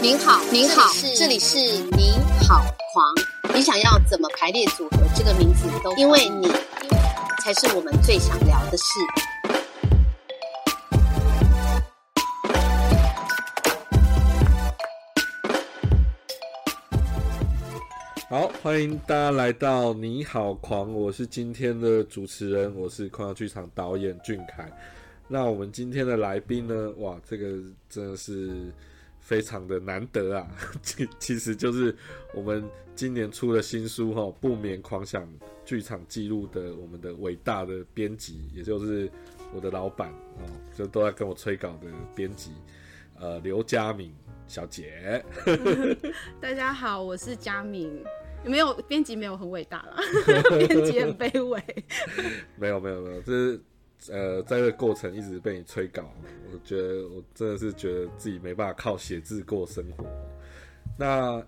您好，您好，这里是你好狂。你想要怎么排列组合这个名字都，因为你才是我们最想聊的事。欢迎大家来到你好狂，我是今天的主持人，我是狂想剧场导演俊凯。那我们今天的来宾呢？哇，这个真的是。非常的难得啊，其其实就是我们今年出的新书哈，不眠狂想剧场记录的我们的伟大的编辑，也就是我的老板哦，就都在跟我催稿的编辑，呃，刘佳敏小姐。大家好，我是佳敏，没有编辑没有很伟大了，编辑很卑微。没有没有没有，这是。呃，在这个过程一直被你催稿，我觉得我真的是觉得自己没办法靠写字过生活。那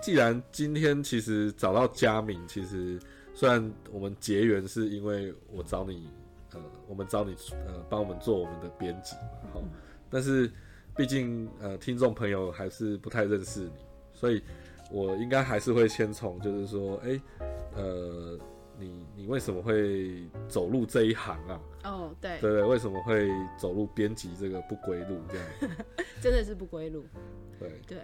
既然今天其实找到佳敏，其实虽然我们结缘是因为我找你，呃，我们找你呃帮我们做我们的编辑，好，但是毕竟呃听众朋友还是不太认识你，所以我应该还是会先从就是说，哎，呃。你你为什么会走入这一行啊？哦，对，对对，为什么会走入编辑这个不归路？这样，真的是不归路。对对，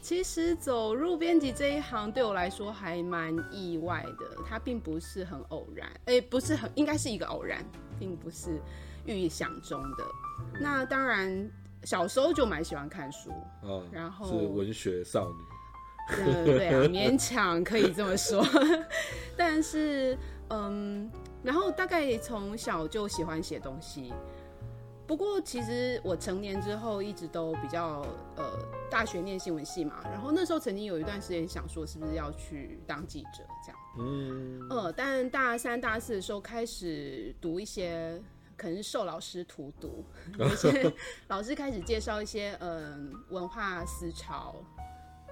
其实走入编辑这一行对我来说还蛮意外的，它并不是很偶然，哎，不是很，应该是一个偶然，并不是预想中的。那当然，小时候就蛮喜欢看书，嗯，然后是文学少女。嗯，对啊，勉强可以这么说。但是，嗯，然后大概从小就喜欢写东西。不过，其实我成年之后一直都比较，呃，大学念新闻系嘛。然后那时候曾经有一段时间想说，是不是要去当记者这样。嗯。呃，但大三、大四的时候开始读一些，可能是受老师荼毒，有些 老师开始介绍一些，嗯，文化思潮。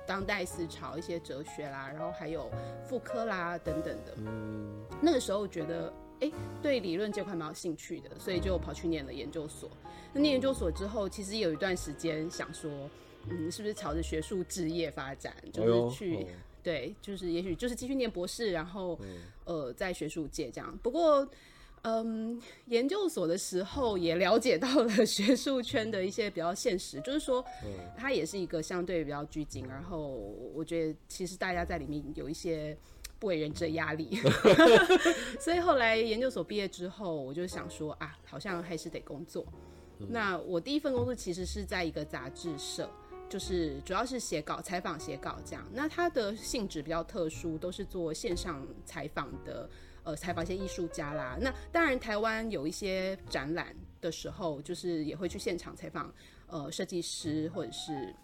当代思潮一些哲学啦，然后还有妇科啦等等的。嗯，那个时候觉得，哎，对理论这块蛮有兴趣的，所以就跑去念了研究所。那念研究所之后，其实有一段时间想说，嗯，是不是朝着学术置业发展，就是去，对，就是也许就是继续念博士，然后呃，在学术界这样。不过。嗯，研究所的时候也了解到了学术圈的一些比较现实，就是说，它也是一个相对比较拘谨，然后我觉得其实大家在里面有一些不为人知的压力，所以后来研究所毕业之后，我就想说啊，好像还是得工作。那我第一份工作其实是在一个杂志社，就是主要是写稿、采访、写稿这样。那它的性质比较特殊，都是做线上采访的。呃，采访一些艺术家啦。那当然，台湾有一些展览的时候，就是也会去现场采访，呃，设计师或者是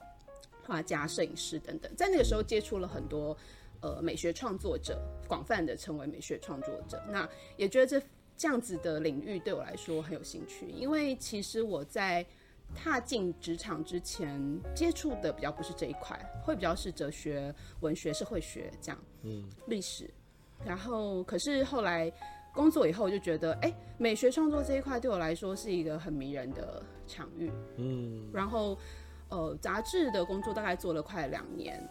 画家、摄影师等等。在那个时候接触了很多呃美学创作者，广泛的成为美学创作者。那也觉得这这样子的领域对我来说很有兴趣，因为其实我在踏进职场之前接触的比较不是这一块，会比较是哲学、文学、社会学这样，嗯，历史。然后，可是后来工作以后，就觉得，哎，美学创作这一块对我来说是一个很迷人的场域。嗯。然后，呃，杂志的工作大概做了快两年。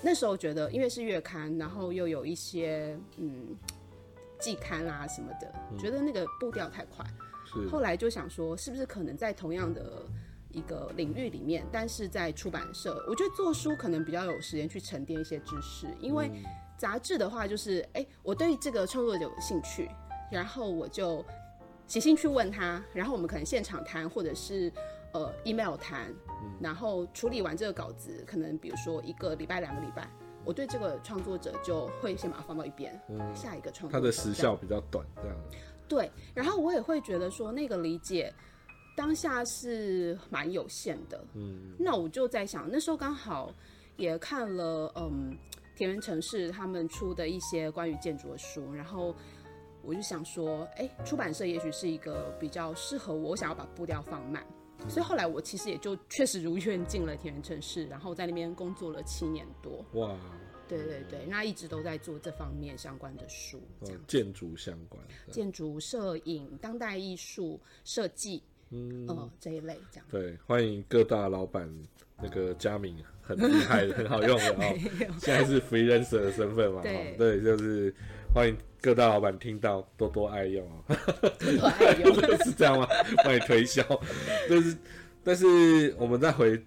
那时候觉得，因为是月刊，然后又有一些嗯季刊啦什么的，觉得那个步调太快。是。后来就想说，是不是可能在同样的一个领域里面，但是在出版社，我觉得做书可能比较有时间去沉淀一些知识，因为。杂志的话，就是哎，我对这个创作者有兴趣，然后我就写信去问他，然后我们可能现场谈，或者是呃 email 谈，然后处理完这个稿子，可能比如说一个礼拜、两个礼拜，我对这个创作者就会先把它放到一边，下一个创作他的时效比较短，这样。对，然后我也会觉得说那个理解当下是蛮有限的，嗯，那我就在想，那时候刚好也看了，嗯。田园城市他们出的一些关于建筑的书，然后我就想说，哎，出版社也许是一个比较适合我，我想要把步调放慢，所以后来我其实也就确实如愿进了田园城市，然后在那边工作了七年多。哇，对对对，那一直都在做这方面相关的书，这样嗯，建筑相关。建筑、摄影、当代艺术、设计，嗯、呃这一类这样。对，欢迎各大老板那个佳敏很厉害的，很好用的 哦。现在是 freelancer 的身份嘛，对哦对，就是欢迎各大老板听到多多爱用啊，多爱用。是这样吗？帮你推销，但是但是我们再回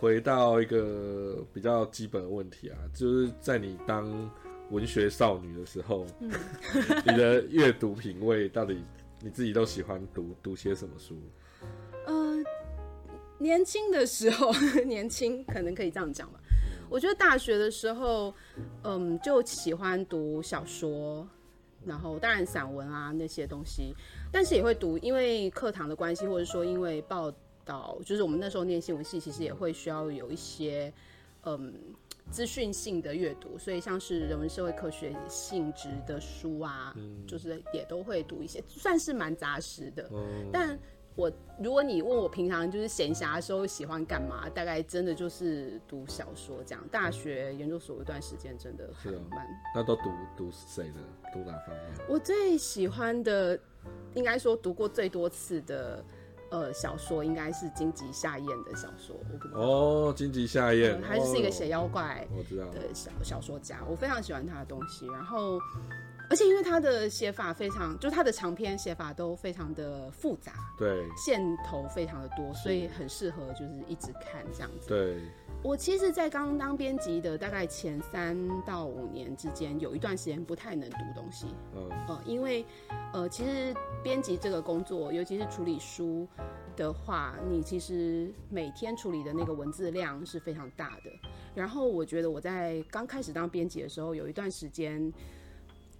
回到一个比较基本的问题啊，就是在你当文学少女的时候，嗯你的阅读品味到底你自己都喜欢读读些什么书？呃，年轻的时候，年轻可能可以这样讲吧。我觉得大学的时候，嗯，就喜欢读小说，然后当然散文啊那些东西，但是也会读，因为课堂的关系，或者说因为报道，就是我们那时候念新闻系，其实也会需要有一些嗯资讯性的阅读，所以像是人文社会科学性质的书啊，就是也都会读一些，算是蛮扎实的。嗯，但我如果你问我平常就是闲暇的时候喜欢干嘛，大概真的就是读小说这样。大学研究所一段时间真的很慢哦，那都读读谁的？读哪方面？我最喜欢的，应该说读过最多次的。呃，小说应该是金吉夏彦的小说，我不知道，哦，金吉夏彦，他就是一个哦写妖怪我知道，的小小说家，我非常喜欢他的东西。然后，而且因为他的写法非常，就是他的长篇写法都非常的复杂，对线头非常的多，所以很适合就是一直看这样子。对，我其实，在刚当编辑的大概前三到五年之间，有一段时间不太能读东西，嗯，呃，因为呃，其实编辑这个工作，尤其是处理书的话，你其实每天处理的那个文字量是非常大的。然后我觉得我在刚开始当编辑的时候，有一段时间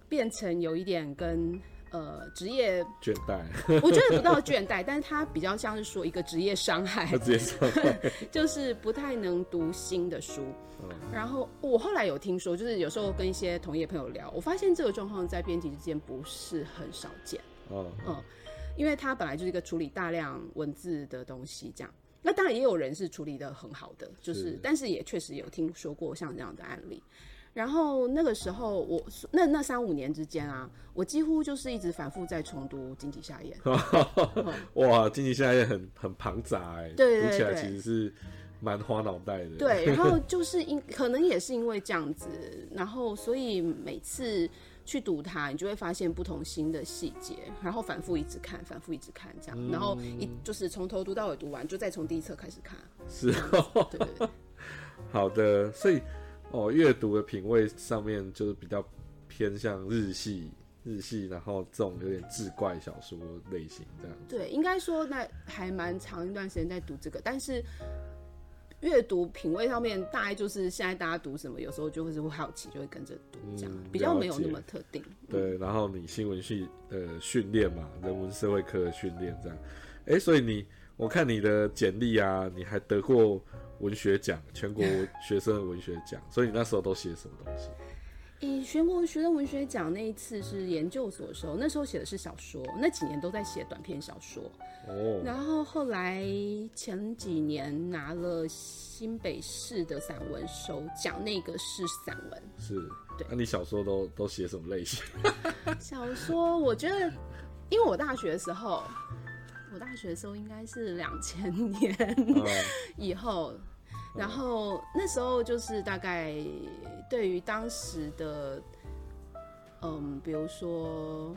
变成有一点跟呃职业，倦怠，我觉得不到倦怠，但是它比较像是说一个职业伤害 就是不太能读新的书。嗯然后我后来有听说，就是有时候跟一些同业朋友聊，我发现这个状况在编辑之间不是很少见。嗯，嗯，因为它本来就是一个处理大量文字的东西，这样。那当然也有人是处理的很好的，就是，是但是也确实有听说过像这样的案例。然后那个时候我那那三五年之间啊，我几乎就是一直反复在重读《经济夏彦》。哇，荆棘夏彦很很庞杂哎，对对读起来其实是蛮花脑袋的，对，然后 就是因可能也是因为这样子，然后所以每次去读它，你就会发现不同新的细节，然后反复一直看，反复一直看这样，然后一就是从头读到尾读完，就再从第一册开始看。是对对对。好的，所以哦，阅读的品味上面就是比较偏向日系，日系，然后这种有点志怪小说类型这样。对，应该说那还蛮长一段时间在读这个，但是阅读品味上面大概就是现在大家读什么，有时候就会是会好奇，就会跟着读这样，嗯比较没有那么特定。对，然后你新闻系的训练嘛，人文社会科的训练这样。哎，所以你我看你的简历啊，你还得过文学奖，全国学生文学奖，所以你那时候都写什么东西？以全国学生文学奖那一次是研究所的时候，那时候写的是小说，那几年都在写短篇小说。哦，然后后来前几年拿了新北市的散文首奖，那个是散文是，对那、你小说都都写什么类型？小说。我觉得，因为我大学的时候，我大学的时候应该是两千年啊，以后，然后那时候就是大概对于当时的，嗯，比如说。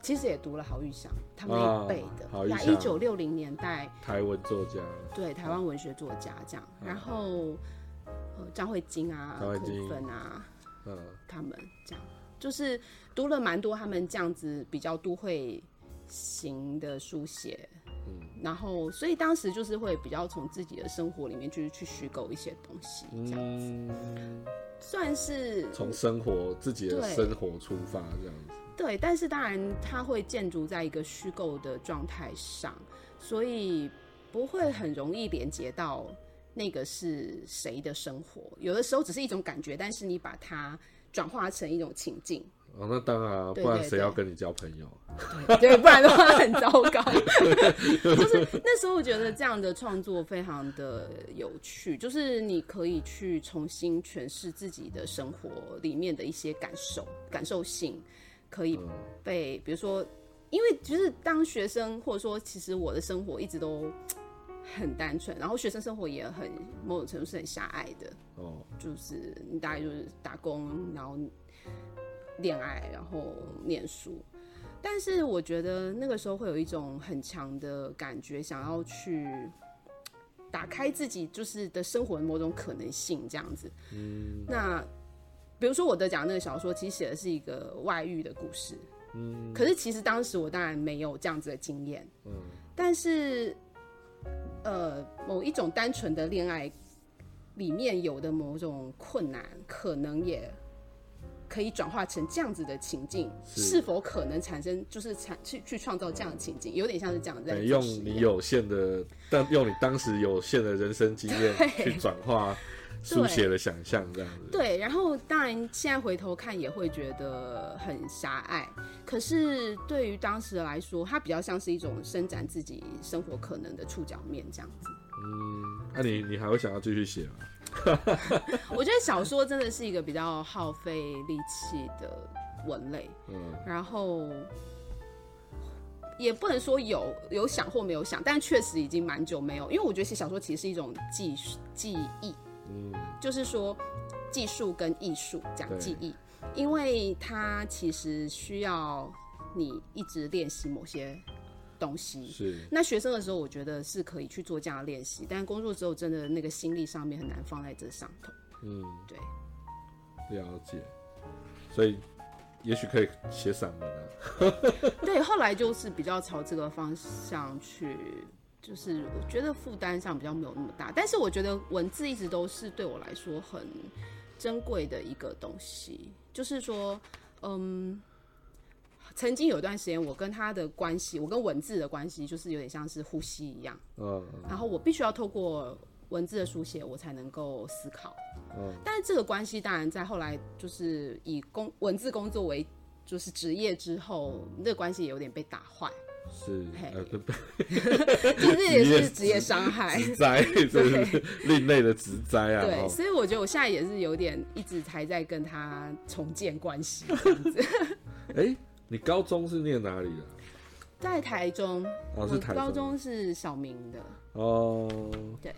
其实也读了郝玉祥他们那一辈的那一九六零年代台文作家，对台湾文学作家这样，然后呃张慧晶啊、柯张慧晶。芬啊嗯，他们这样，就是读了蛮多他们这样子比较都会型的书写，嗯，然后所以当时就是会比较从自己的生活里面就是去虚构一些东西，这样嗯，算是从生活自己的生活出发这样子。对，但是当然它会建筑在一个虚构的状态上，所以不会很容易连接到那个是谁的生活。有的时候只是一种感觉，但是你把它转化成一种情境，哦，那当然啊，不然谁要跟你交朋友？对，不然的话很糟糕。就是那时候我觉得这样的创作非常的有趣，就是你可以去重新诠释自己的生活里面的一些感受、感受性，可以嗯被，比如说，因为就是当学生，或者说其实我的生活一直都很单纯，然后学生生活也很某种程度是很狭隘的，哦，就是你大概就是打工，然后恋爱，然后念书。但是我觉得那个时候会有一种很强的感觉，想要去打开自己就是的生活的某种可能性，这样子。嗯，那比如说我得奖那个小说，其实写的是一个外遇的故事。嗯，可是其实当时我当然没有这样子的经验。嗯，但是呃，某一种单纯的恋爱里面有的某种困难，可能也可以转化成这样子的情境，是是否可能产生就是产去去创造这样的情境，有点像是这样在对，用你有限的，但用你当时有限的人生经验 去转化书写的想象，这样子。对，然后当然现在回头看也会觉得很狭隘，可是对于当时来说，它比较像是一种伸展自己生活可能的触角面这样子。嗯，那、你你还会想要继续写吗？我觉得小说真的是一个比较耗费力气的文类，嗯。然后也不能说有有想或没有想，但确实已经蛮久没有，因为我觉得写小说其实是一种技技艺，嗯，就是说技术跟艺术讲对。技艺，因为它其实需要你一直练习某些东西。是，那学生的时候，我觉得是可以去做这样的练习，但工作之后，真的那个心力上面很难放在这上头。嗯，对，了解。所以也许可以写散文啊。对，后来就是比较朝这个方向去，就是我觉得负担上比较没有那么大，但是我觉得文字一直都是对我来说很珍贵的一个东西，就是说，嗯。曾经有一段时间，我跟他的关系，我跟文字的关系，就是有点像是呼吸一样。嗯然后我必须要透过文字的书写，我才能够思考。嗯但是这个关系当然在后来就是以工文字工作为就是职业之后，这个关系也有点被打坏，是，这 也职业是职业伤害。职灾，这是另类的职灾啊。对，哦所以我觉得我现在也是有点一直还在跟他重建关系这样子。哎、你高中是念哪里的？在台中，我哦是台中。高中是小明的，哦，对，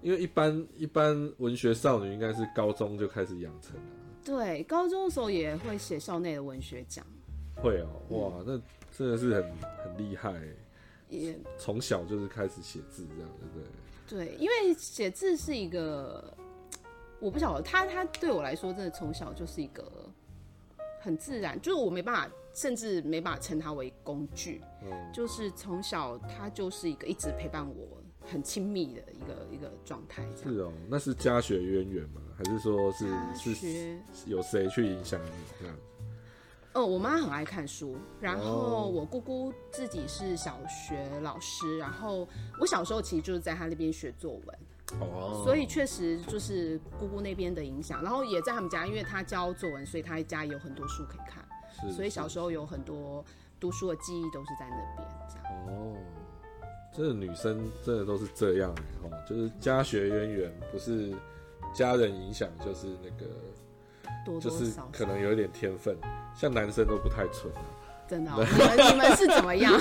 因为一般一般文学少女应该是高中就开始养成了，对，高中的时候也会写校内的文学奖，会哦，哇，那真的是很很厉害欸，也从小就是开始写字这样，对不对？对，因为写字是一个，我不晓得他他对我来说，真的从小就是一个很自然，就是我没办法，甚至没办法称它为工具，嗯，就是从小他就是一个一直陪伴我很亲密的一个一个状态，是哦，那是家学渊源吗？还是说是他是学有谁去影响你这样？哦，我妈很爱看书，然哦。后我姑姑自己是小学老师，然后我小时候其实就是在她那边学作文，哦，所以确实就是姑姑那边的影响，然后也在他们家，因为她教作文，所以她家也有很多书可以看，是所以小时候有很多读书的记忆都是在那边这样。哦，这个女生真的都是这样欸哦，就是家学渊源，不是家人影响，就是那个就是多多少少可能有一点天分，像男生都不太纯啊。真的、哦，你们你们是怎么样？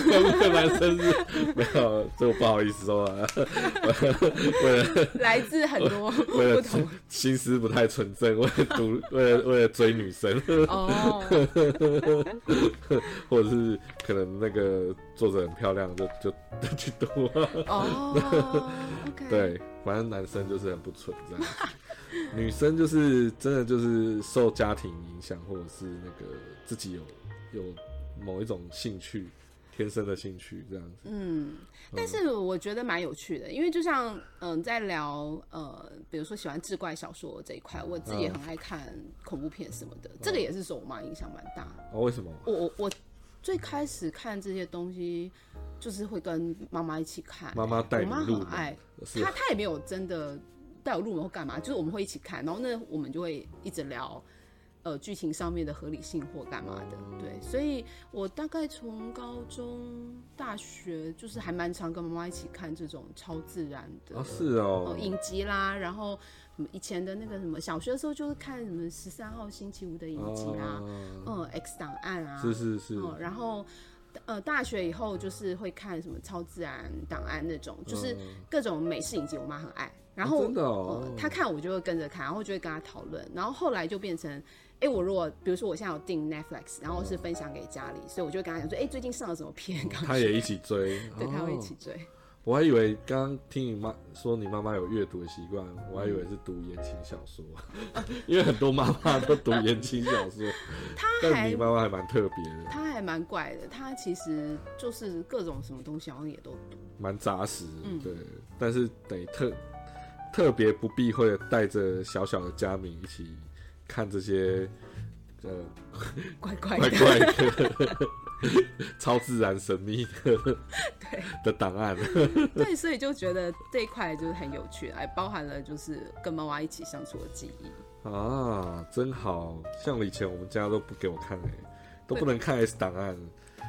男生是没有，这我不好意思说啊，为 了来自很多为了心思不太纯正，为了读为了为了追女生，哦，或者是可能那个作者很漂亮，就就就去读。啊。哦对，反正男生就是很不纯这样子，女生就是真的就是受家庭影响，或者是那个自己有有某一种兴趣，天生的兴趣这样子。嗯，但是我觉得蛮有趣的，因为就像嗯、在聊呃，比如说喜欢志怪小说这一块，我自己也嗯很爱看恐怖片什么的，这个也是受我妈影响蛮大。哦，为什么？我我我最开始看这些东西，就是会跟妈妈一起看、妈妈带我妈很爱，她她也没有真的带我入门或干嘛，就是我们会一起看，然后呢，我们就会一直聊呃剧情上面的合理性或干嘛的。对，所以我大概从高中、大学就是还蛮常跟妈妈一起看这种超自然的啊，是哦哦，影集啦，然后什么以前的那个什么小学的时候就是看什么十三号星期五的影集啦，哦嗯，X 档案啊，是是是，哦，然后呃大学以后就是会看什么超自然档案那种，就是各种美式影集，我妈很爱。然后、哦真的哦呃她看我就会跟着看，然后就会跟她讨论。然后后来就变成，哎，我如果比如说我现在有订 Netflix，然后是分享给家里，所以我就会跟他讲说，哎，最近上了什么片，他也一起追，对，他会一哦起追。我还以为刚刚听你妈说你妈妈有阅读的习惯，我还以为是读言情小说，因为很多妈妈都读言情小说，她但还你妈妈还蛮特别的，她还蛮怪的，她其实就是各种什么东西好像也都读。蛮扎实，嗯对，但是得特特别不避讳的带着小小的佳敏一起看这些呃怪 怪怪的，怪的 超自然神秘的 对。的档案，对，所以就觉得这一块就是很有趣，还包含了就是跟妈妈一起相处的记忆。啊，真好像以前我们家都不给我看哎、都不能看 S 档案，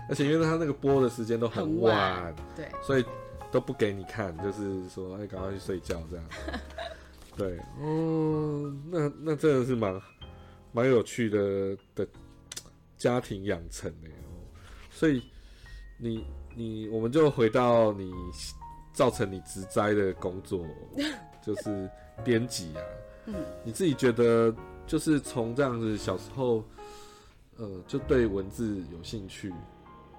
而且因为他那个播的时间都很晚对，所以都不给你看，就是说哎，赶快去睡觉这样。对，哦，那那真的是蛮蛮有趣的的家庭养成的哦，所以你你我们就回到你造成你职灾的工作，就是编辑啊。嗯，你自己觉得就是从这样子小时候，呃，就对文字有兴趣，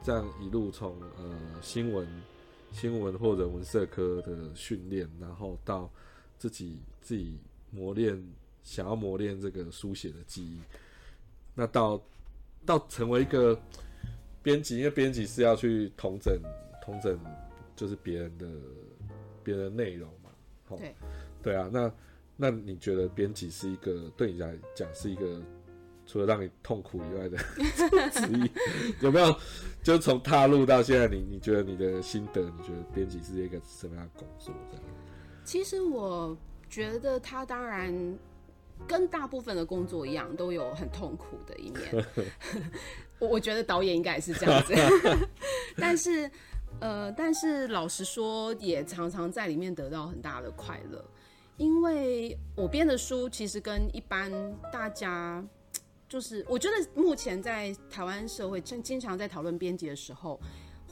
这样一路从呃新闻、新闻或者文社科的训练，然后到自己自己磨练，想要磨练这个书写的记忆，那到到成为一个编辑，因为编辑是要去统整统整，就是别人的别人的内容嘛，齁对，对啊，那那你觉得编辑是一个对你来讲是一个除了让你痛苦以外的 职业？有没有？就从踏入到现在你，你觉得你的心得，你觉得编辑是一个什么样的工作？这样其实我觉得他当然跟大部分的工作一样，都有很痛苦的一面。我我觉得导演应该也是这样子，但是呃，但是老实说，也常常在里面得到很大的快乐，因为我编的书其实跟一般大家。就是我觉得目前在台湾社会，经经常在讨论编辑的时候，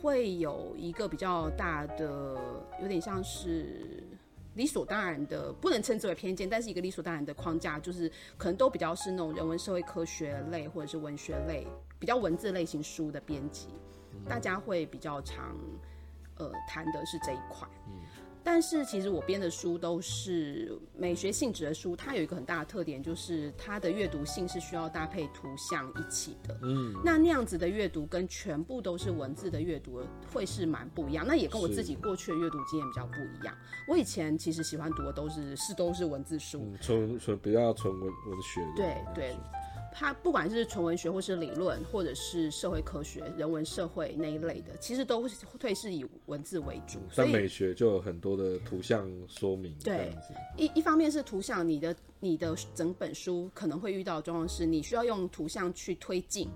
会有一个比较大的，有点像是理所当然的，不能称之为偏见，但是一个理所当然的框架，就是可能都比较是那种人文社会科学类或者是文学类，比较文字类型书的编辑，大家会比较常呃谈的是这一块。但是其实我编的书都是美学性质的书，它有一个很大的特点，就是它的阅读性是需要搭配图像一起的。嗯，那那样子的阅读跟全部都是文字的阅读会是蛮不一样。那也跟我自己过去的阅读经验比较不一样。我以前其实喜欢读的都是是都是文字书，嗯，纯纯比较纯文文学的，对对，它不管是纯文学或是理论，或者是社会科学、人文社会那一类的，其实都会是以文字为主。但美学就有很多的图像说明，这对，一一方面是图像，你的你的整本书可能会遇到的状况是，你需要用图像去推进，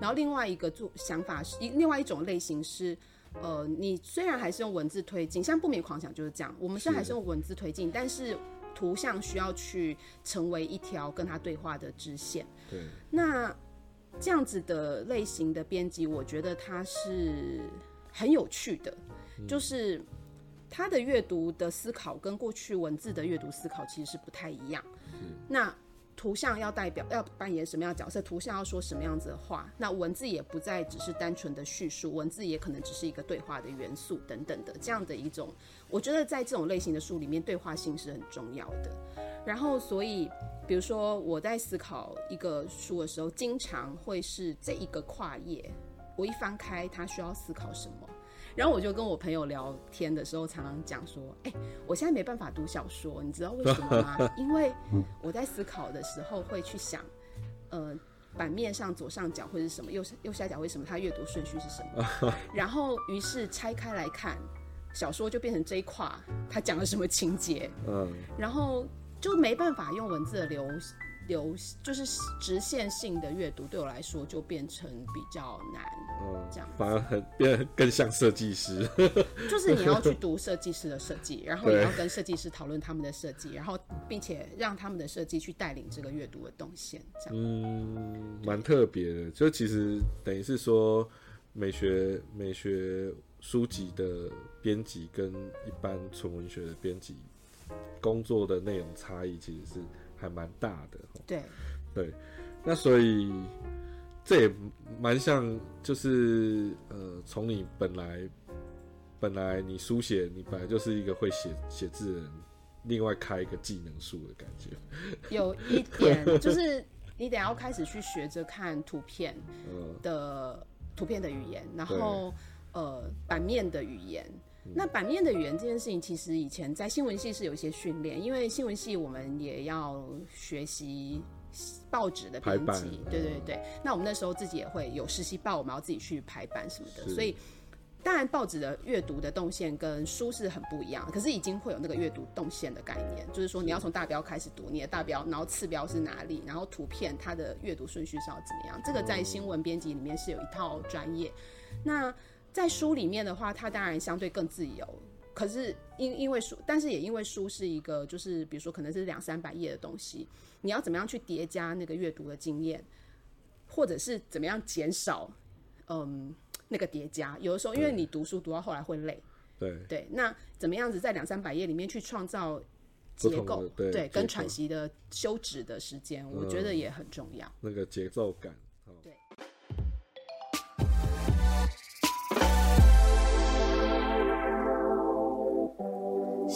然后另外一个做想法是，一另外一种类型是。呃，你虽然还是用文字推进，像不眠狂想就是这样，我们虽然还是用文字推进，但是图像需要去成为一条跟他对话的支线。对，那这样子的类型的编辑，我觉得它是很有趣的，就是他的阅读的思考跟过去文字的阅读思考其实是不太一样。那图像要代表要扮演什么样角色，图像要说什么样子的话，那文字也不再只是单纯的叙述，文字也可能只是一个对话的元素等等的这样的一种。我觉得在这种类型的书里面，对话性是很重要的。然后，所以比如说我在思考一个书的时候，经常会是这一个跨页，我一翻开，它需要思考什么。然后我就跟我朋友聊天的时候，常常讲说：“哎、我现在没办法读小说，你知道为什么吗？因为我在思考的时候会去想，呃，版面上左上角会是什么，右右下角会什么，它阅读顺序是什么。然后于是拆开来看，小说就变成这一块，它讲了什么情节，嗯，然后就没办法用文字的流流就是直线性的阅读，对我来说就变成比较难。嗯，这样反而很变得更像设计师。就是你要去读设计师的设计，然后你要跟设计师讨论他们的设计，然后并且让他们的设计去带领这个阅读的动线，这样。嗯，蛮特别的。就其实等于是说，美学美学书籍的编辑跟一般纯文学的编辑工作的内容差异，其实是还蛮大的。对，对，那所以这也蛮像，就是呃，从你本来本来你书写，你本来就是一个会写写字的人，另外开一个技能书的感觉。有一点就是你得要开始去学着看图片嗯的图片的语言，然后呃版面的语言。那版面的语言这件事情，其实以前在新闻系是有一些训练，因为新闻系我们也要学习报纸的编辑，对对对。那我们那时候自己也会有实习报，我们要自己去排版什么的，所以当然报纸的阅读的动线跟书是很不一样，可是已经会有那个阅读动线的概念，就是说你要从大标开始读，你的大标，然后次标是哪里，然后图片它的阅读顺序是要怎么样，这个在新闻编辑里面是有一套专业。那在书里面的话，它当然相对更自由。可是因因为书，但是也因为书是一个，就是比如说可能是两三百页的东西，你要怎么样去叠加那个阅读的经验，或者是怎么样减少，嗯，那个叠加。有的时候因为你读书读到后来会累，对，对，那怎么样子在两三百页里面去创造结构的，对跟喘息的休止的时间，我觉得也很重要。那个节奏感。